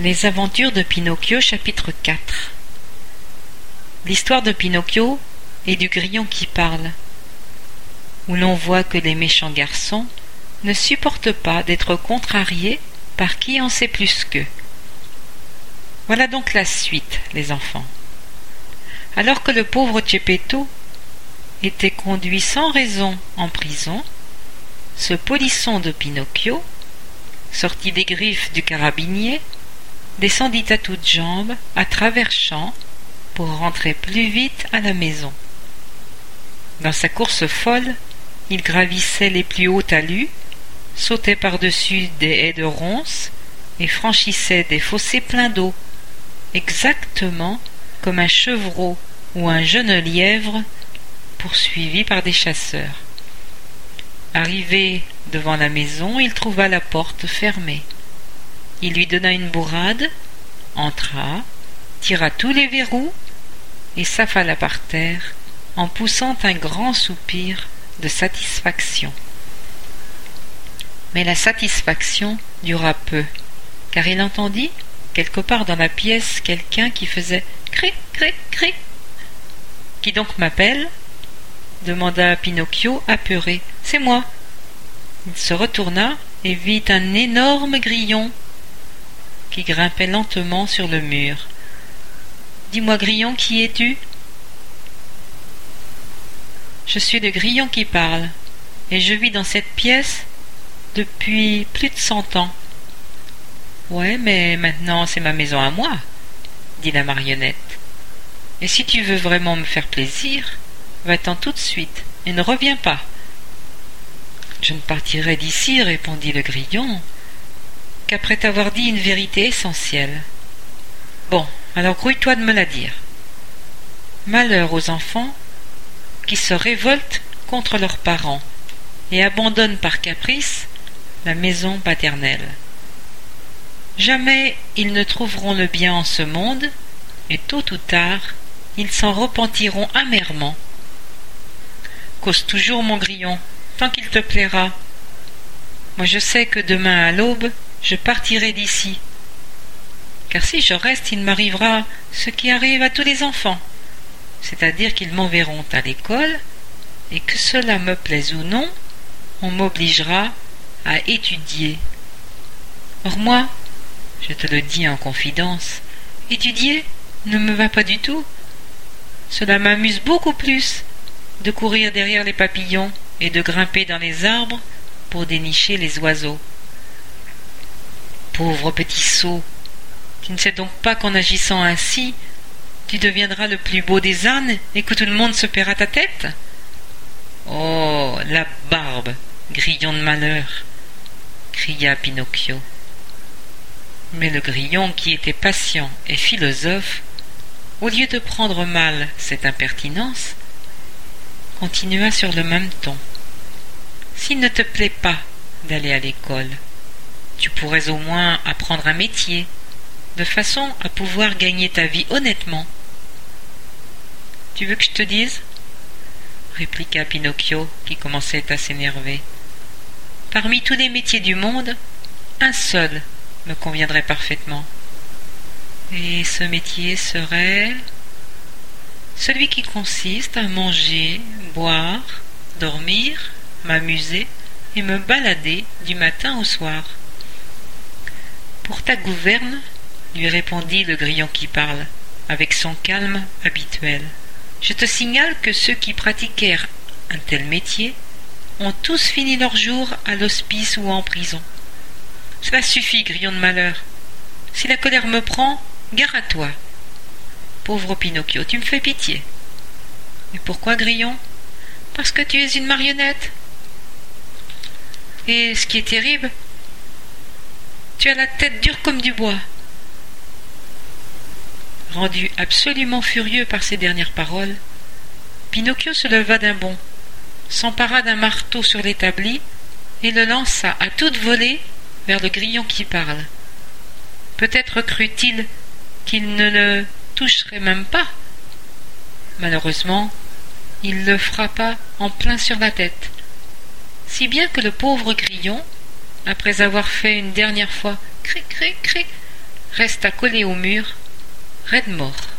Les aventures de Pinocchio chapitre 4 L'histoire de Pinocchio et du grillon qui parle, où l'on voit que les méchants garçons ne supportent pas d'être contrariés par qui en sait plus qu'eux. Voilà donc la suite, les enfants. Alors que le pauvre Geppetto était conduit sans raison en prison, ce polisson de Pinocchio, sorti des griffes du carabinier, descendit à toutes jambes, à travers champs, pour rentrer plus vite à la maison. Dans sa course folle, il gravissait les plus hauts talus, sautait par-dessus des haies de ronces et franchissait des fossés pleins d'eau, exactement comme un chevreau ou un jeune lièvre poursuivi par des chasseurs. Arrivé devant la maison, il trouva la porte fermée. Il lui donna une bourrade, entra, tira tous les verrous et s'affala par terre en poussant un grand soupir de satisfaction. Mais la satisfaction dura peu, car il entendit, quelque part dans la pièce, quelqu'un qui faisait cric, cric, cric. Qui donc m'appelle demanda Pinocchio apeuré. C'est moi. Il se retourna et vit un énorme grillon qui grimpait lentement sur le mur. Dis-moi, Grillon, qui es-tu? Je suis le grillon qui parle, et je vis dans cette pièce depuis plus de cent ans. Ouais, mais maintenant c'est ma maison à moi, dit la marionnette. Et si tu veux vraiment me faire plaisir, va-t'en tout de suite et ne reviens pas. Je ne partirai d'ici, répondit le grillon, qu'après t'avoir dit une vérité essentielle. Bon, alors grouille-toi de me la dire. Malheur aux enfants qui se révoltent contre leurs parents et abandonnent par caprice la maison paternelle. Jamais ils ne trouveront le bien en ce monde, et tôt ou tard, ils s'en repentiront amèrement. Cause toujours, mon grillon, tant qu'il te plaira. Moi je sais que demain à l'aube, je partirai d'ici. Car si je reste, il m'arrivera ce qui arrive à tous les enfants, c'est-à-dire qu'ils m'enverront à l'école, et que cela me plaise ou non, on m'obligera à étudier. Or moi, je te le dis en confidence, étudier ne me va pas du tout. Cela m'amuse beaucoup plus de courir derrière les papillons et de grimper dans les arbres pour dénicher les oiseaux. Pauvre petit sot, tu ne sais donc pas qu'en agissant ainsi, tu deviendras le plus beau des ânes et que tout le monde se paiera ta tête Oh, la barbe, grillon de malheur cria Pinocchio. Mais le grillon, qui était patient et philosophe, au lieu de prendre mal cette impertinence, continua sur le même ton. S'il ne te plaît pas d'aller à l'école, tu pourrais au moins apprendre un métier, de façon à pouvoir gagner ta vie honnêtement. Tu veux que je te dise? répliqua Pinocchio, qui commençait à s'énerver. Parmi tous les métiers du monde, un seul me conviendrait parfaitement. Et ce métier serait celui qui consiste à manger, boire, dormir, m'amuser et me balader du matin au soir. Pour ta gouverne, lui répondit le grillon qui parle, avec son calme habituel. Je te signale que ceux qui pratiquèrent un tel métier ont tous fini leur jour à l'hospice ou en prison. Cela suffit, grillon de malheur. Si la colère me prend, gare à toi. Pauvre Pinocchio, tu me fais pitié. Mais pourquoi, grillon? Parce que tu es une marionnette. Et ce qui est terrible, tu as la tête dure comme du bois. Rendu absolument furieux par ces dernières paroles, Pinocchio se leva d'un bond, s'empara d'un marteau sur l'établi et le lança à toute volée vers le grillon qui parle. Peut-être crut-il qu'il ne le toucherait même pas. Malheureusement, il le frappa en plein sur la tête, si bien que le pauvre grillon, après avoir fait une dernière fois cric cric cric, resta collé au mur, raide mort.